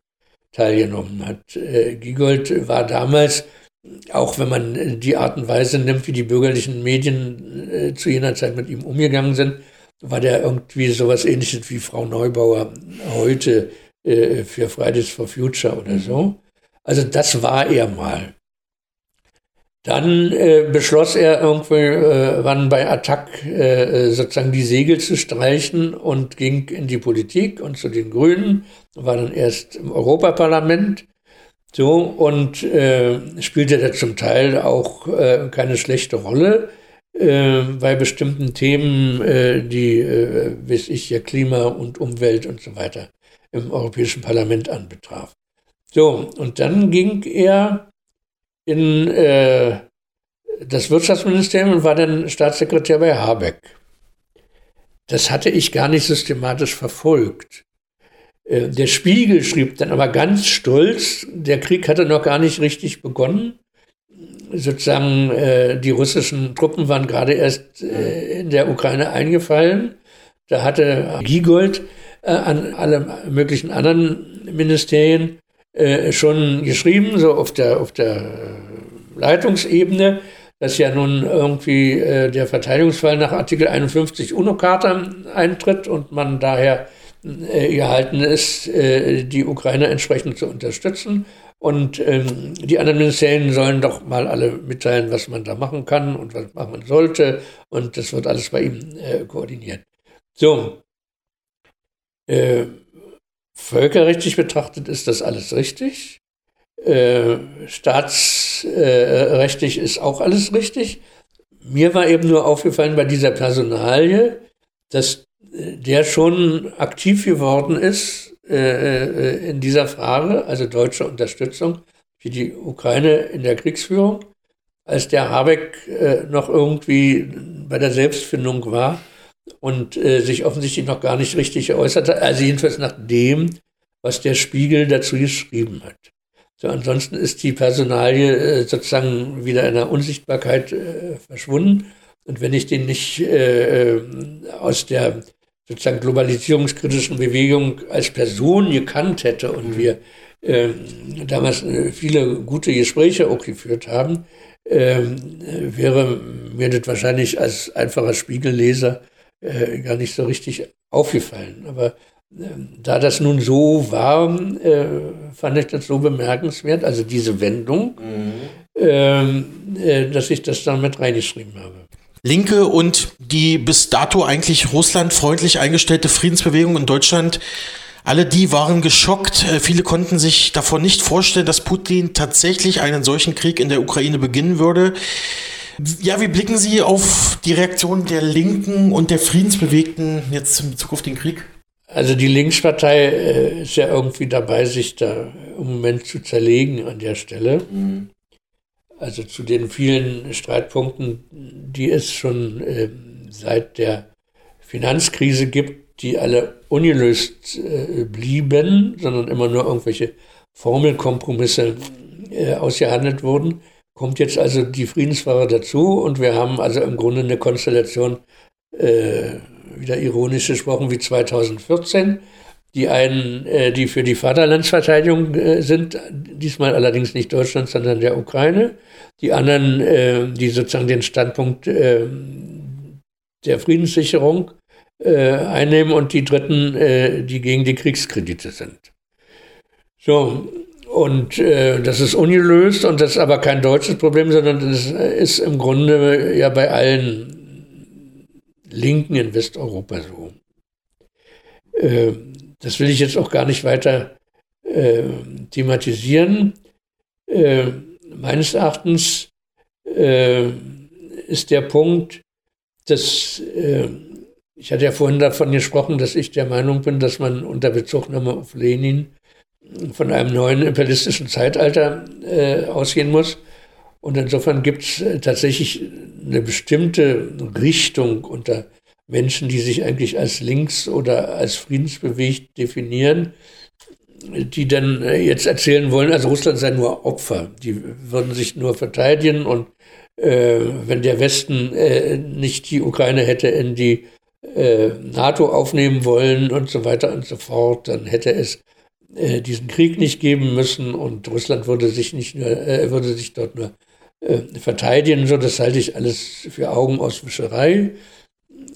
teilgenommen hat. Äh, Giegold war damals, auch wenn man die Art und Weise nimmt, wie die bürgerlichen Medien äh, zu jener Zeit mit ihm umgegangen sind, war der irgendwie sowas ähnliches wie Frau Neubauer heute äh, für Fridays for Future oder so. Also das war er mal. Dann äh, beschloss er irgendwann äh, bei Attac äh, sozusagen die Segel zu streichen und ging in die Politik und zu den Grünen, war dann erst im Europaparlament so und äh, spielte da zum Teil auch äh, keine schlechte Rolle äh, bei bestimmten Themen, äh, die, äh, weiß ich, ja Klima und Umwelt und so weiter im Europäischen Parlament anbetraf. So, und dann ging er in äh, das Wirtschaftsministerium und war dann Staatssekretär bei Habeck. Das hatte ich gar nicht systematisch verfolgt. Äh, der Spiegel schrieb dann aber ganz stolz, der Krieg hatte noch gar nicht richtig begonnen. Sozusagen äh, die russischen Truppen waren gerade erst äh, in der Ukraine eingefallen. Da hatte Giegold äh, an alle möglichen anderen Ministerien äh, schon geschrieben, so auf der, auf der äh, Leitungsebene, dass ja nun irgendwie äh, der Verteidigungsfall nach Artikel 51 UNO-Charta eintritt und man daher äh, gehalten ist, äh, die Ukraine entsprechend zu unterstützen. Und ähm, die anderen Ministerien sollen doch mal alle mitteilen, was man da machen kann und was machen sollte. Und das wird alles bei ihm äh, koordiniert. So. Völkerrechtlich betrachtet ist das alles richtig. Äh, staatsrechtlich ist auch alles richtig. Mir war eben nur aufgefallen bei dieser Personalie, dass äh, der schon aktiv geworden ist äh, äh, in dieser Frage, also deutsche Unterstützung für die Ukraine in der Kriegsführung, als der Habeck äh, noch irgendwie bei der Selbstfindung war und äh, sich offensichtlich noch gar nicht richtig geäußert hat. Also jedenfalls nach dem, was der Spiegel dazu geschrieben hat. So, ansonsten ist die Personalie äh, sozusagen wieder in der Unsichtbarkeit äh, verschwunden. Und wenn ich den nicht äh, äh aus der sozusagen globalisierungskritischen Bewegung als Person gekannt hätte und mhm. wir ähm, damals äh, viele gute Gespräche auch geführt haben, ähm, wäre mir das wahrscheinlich als einfacher Spiegelleser äh, gar nicht so richtig aufgefallen. Aber äh, da das nun so war, äh, fand ich das so bemerkenswert, also diese Wendung, mhm. ähm, äh, dass ich das dann mit reingeschrieben habe. Linke und die bis dato eigentlich russlandfreundlich eingestellte Friedensbewegung in Deutschland, alle die waren geschockt. Äh, viele konnten sich davon nicht vorstellen, dass Putin tatsächlich einen solchen Krieg in der Ukraine beginnen würde. Ja, wie blicken Sie auf die Reaktion der Linken und der Friedensbewegten jetzt in Bezug auf den Krieg? Also die Linkspartei äh, ist ja irgendwie dabei, sich da im Moment zu zerlegen an der Stelle. Mhm. Also zu den vielen Streitpunkten, die es schon äh, seit der Finanzkrise gibt, die alle ungelöst äh, blieben, sondern immer nur irgendwelche Formelkompromisse äh, ausgehandelt wurden kommt jetzt also die Friedensfahrer dazu und wir haben also im Grunde eine Konstellation, äh, wieder ironisch gesprochen, wie 2014. Die einen, äh, die für die Vaterlandsverteidigung äh, sind, diesmal allerdings nicht Deutschland, sondern der Ukraine. Die anderen, äh, die sozusagen den Standpunkt äh, der Friedenssicherung äh, einnehmen und die Dritten, die gegen die Kriegskredite sind. So, und äh, das ist ungelöst und das ist aber kein deutsches Problem, sondern das ist im Grunde ja bei allen Linken in Westeuropa so. Äh, das will ich jetzt auch gar nicht weiter äh, thematisieren. Äh, meines Erachtens äh, ist der Punkt, dass äh, ich hatte ja vorhin davon gesprochen, dass ich der Meinung bin, dass man unter Bezugnahme auf Lenin von einem neuen imperialistischen Zeitalter äh, ausgehen muss. Und insofern gibt es äh, tatsächlich eine bestimmte Richtung unter Menschen, die sich eigentlich als links oder als friedensbewegt definieren, die dann äh, jetzt erzählen wollen, also Russland sei nur Opfer, die würden sich nur verteidigen und äh, wenn der Westen äh, nicht die Ukraine hätte in die äh, NATO aufnehmen wollen und so weiter und so fort, dann hätte es äh, diesen Krieg nicht geben müssen und Russland würde sich nicht nur, äh, würde sich dort nur äh, verteidigen. So, das halte ich alles für Augenauswischerei.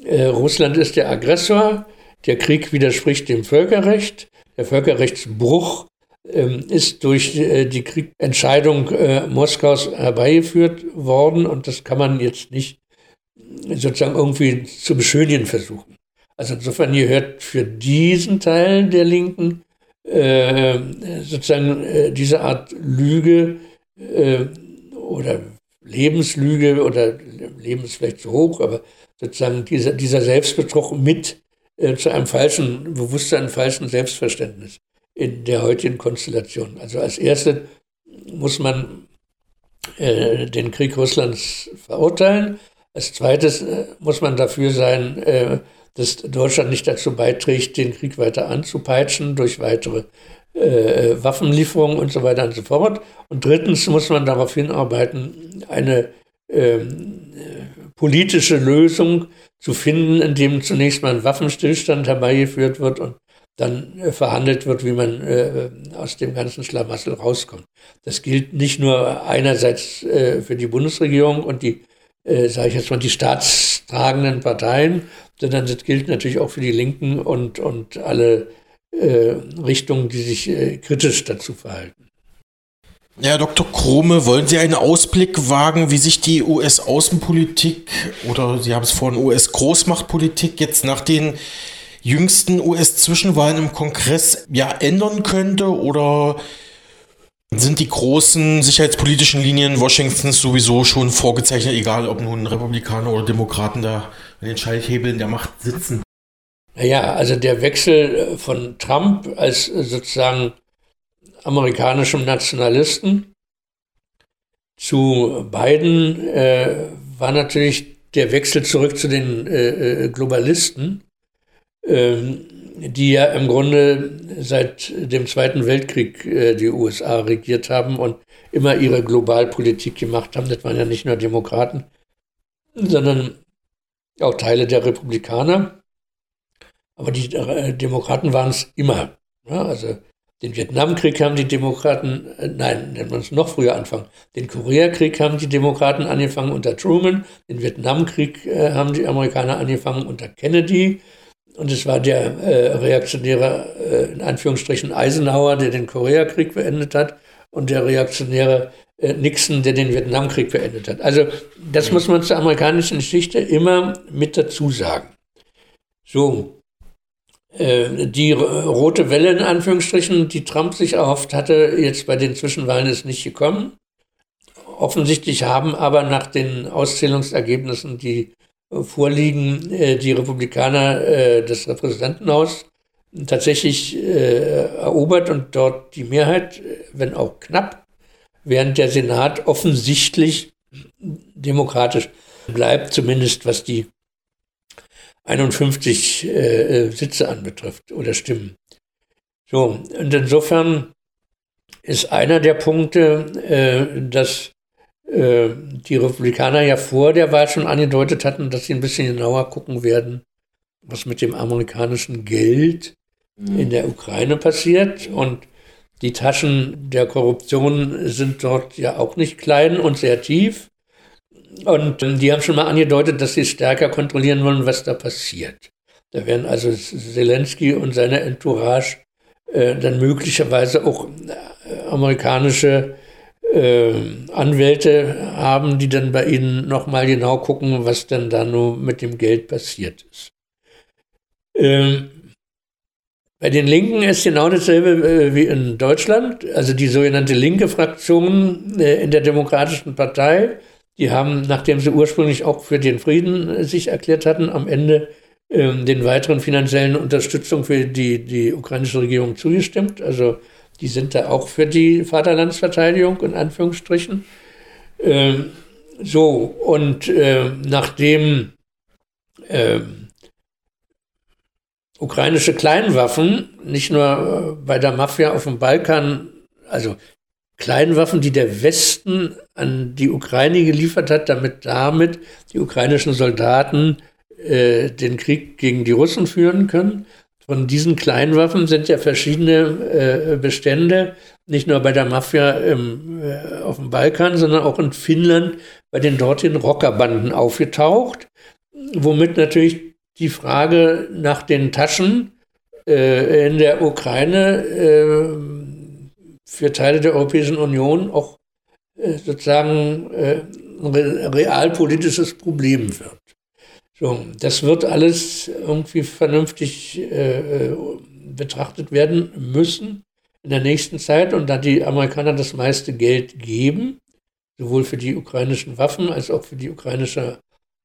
Äh, Russland ist der Aggressor. Der Krieg widerspricht dem Völkerrecht. Der Völkerrechtsbruch ähm, ist durch äh, die Krieg Entscheidung Moskaus herbeigeführt worden und das kann man jetzt nicht sozusagen irgendwie zu beschönigen versuchen. Also insofern gehört für diesen Teil der Linken äh, sozusagen äh, diese Art Lüge äh, oder Lebenslüge oder Leben ist vielleicht zu hoch, aber sozusagen dieser, dieser Selbstbetrug mit äh, zu einem falschen Bewusstsein, falschen Selbstverständnis in der heutigen Konstellation. Also als erstes muss man äh, den Krieg Russlands verurteilen. Als zweites muss man dafür sein, dass Deutschland nicht dazu beiträgt, den Krieg weiter anzupeitschen durch weitere äh, Waffenlieferungen und so weiter und so fort. Und drittens muss man darauf hinarbeiten, eine ähm, politische Lösung zu finden, indem zunächst mal ein Waffenstillstand herbeigeführt wird und dann äh, verhandelt wird, wie man äh, aus dem ganzen Schlamassel rauskommt. Das gilt nicht nur einerseits äh, für die Bundesregierung und die, äh, sage ich jetzt mal, die staatstragenden Parteien, sondern das gilt natürlich auch für die Linken und, und alle äh, Richtungen, die sich äh, kritisch dazu verhalten. Ja, Herr Dr. Krome, wollen Sie einen Ausblick wagen, wie sich die US-Außenpolitik oder Sie haben es vorhin US-Großmachtpolitik jetzt nach den jüngsten US-Zwischenwahlen im Kongress ja ändern könnte oder sind die großen sicherheitspolitischen Linien Washingtons sowieso schon vorgezeichnet, egal ob nun Republikaner oder Demokraten da an den Schalthebeln der Macht sitzen? Naja, also der Wechsel von Trump als sozusagen amerikanischem Nationalisten zu Biden äh, war natürlich der Wechsel zurück zu den äh, äh Globalisten, äh, die ja im Grunde seit dem Zweiten Weltkrieg äh, die USA regiert haben und immer ihre Globalpolitik gemacht haben. Das waren ja nicht nur Demokraten, sondern auch Teile der Republikaner. Aber die äh, Demokraten waren es immer. Ja, also den Vietnamkrieg haben die Demokraten, äh, nein, nennen wir uns noch früher anfangen. Den Koreakrieg haben die Demokraten angefangen unter Truman. Den Vietnamkrieg äh, haben die Amerikaner angefangen unter Kennedy. Und es war der äh, reaktionäre, äh, in Anführungsstrichen, Eisenhower, der den Koreakrieg beendet hat. Und der reaktionäre äh, Nixon, der den Vietnamkrieg beendet hat. Also das muss man zur amerikanischen Geschichte immer mit dazu sagen. So, äh, die rote Welle in Anführungsstrichen, die Trump sich erhofft hatte, jetzt bei den Zwischenwahlen ist nicht gekommen. Offensichtlich haben aber nach den Auszählungsergebnissen, die äh, vorliegen, äh, die Republikaner das Repräsentantenhaus tatsächlich erobert und dort die Mehrheit, wenn auch knapp, während der Senat offensichtlich demokratisch bleibt, zumindest was die 51 äh, Sitze anbetrifft oder Stimmen. So, und insofern ist einer der Punkte, äh, dass äh, die Republikaner ja vor der Wahl schon angedeutet hatten, dass sie ein bisschen genauer gucken werden, was mit dem amerikanischen Geld. In der Ukraine passiert. Und die Taschen der Korruption sind dort ja auch nicht klein und sehr tief. Und die haben schon mal angedeutet, dass sie stärker kontrollieren wollen, was da passiert. Da werden also Zelensky und seine Entourage äh, dann möglicherweise auch äh, amerikanische äh, Anwälte haben, die dann bei ihnen nochmal genau gucken, was denn da nur mit dem Geld passiert ist. Ähm, bei den Linken ist genau dasselbe äh, wie in Deutschland. Also die sogenannte linke Fraktion äh, in der Demokratischen Partei, die haben, nachdem sie ursprünglich auch für den Frieden äh, sich erklärt hatten, am Ende ähm, den weiteren finanziellen Unterstützung für die, die ukrainische Regierung zugestimmt. Also die sind da auch für die Vaterlandsverteidigung in Anführungsstrichen. Ähm, so, und nachdem äh, ukrainische Kleinwaffen nicht nur äh, bei der Mafia auf dem Balkan, also Kleinwaffen, die der Westen an die Ukraine geliefert hat, damit damit die ukrainischen Soldaten äh, den Krieg gegen die Russen führen können, von diesen Kleinwaffen sind ja verschiedene äh, Bestände, nicht nur bei der Mafia im, äh, auf dem Balkan, sondern auch in Finnland bei den dortigen Rockerbanden aufgetaucht, womit natürlich die Frage nach den Taschen äh, in der Ukraine äh, für Teile der Europäischen Union auch äh, sozusagen äh, ein realpolitisches Problem wird. So, das wird alles irgendwie vernünftig äh, äh, betrachtet werden müssen in der nächsten Zeit. Und da die Amerikaner das meiste Geld geben, sowohl für die ukrainischen Waffen als auch für die ukrainische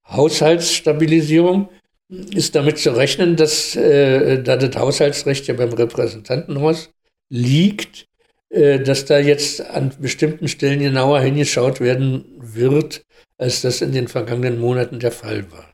Haushaltsstabilisierung, ist damit zu rechnen, dass äh, da das Haushaltsrecht ja beim Repräsentantenhaus liegt, äh, dass da jetzt an bestimmten Stellen genauer hingeschaut werden wird, als das in den vergangenen Monaten der Fall war.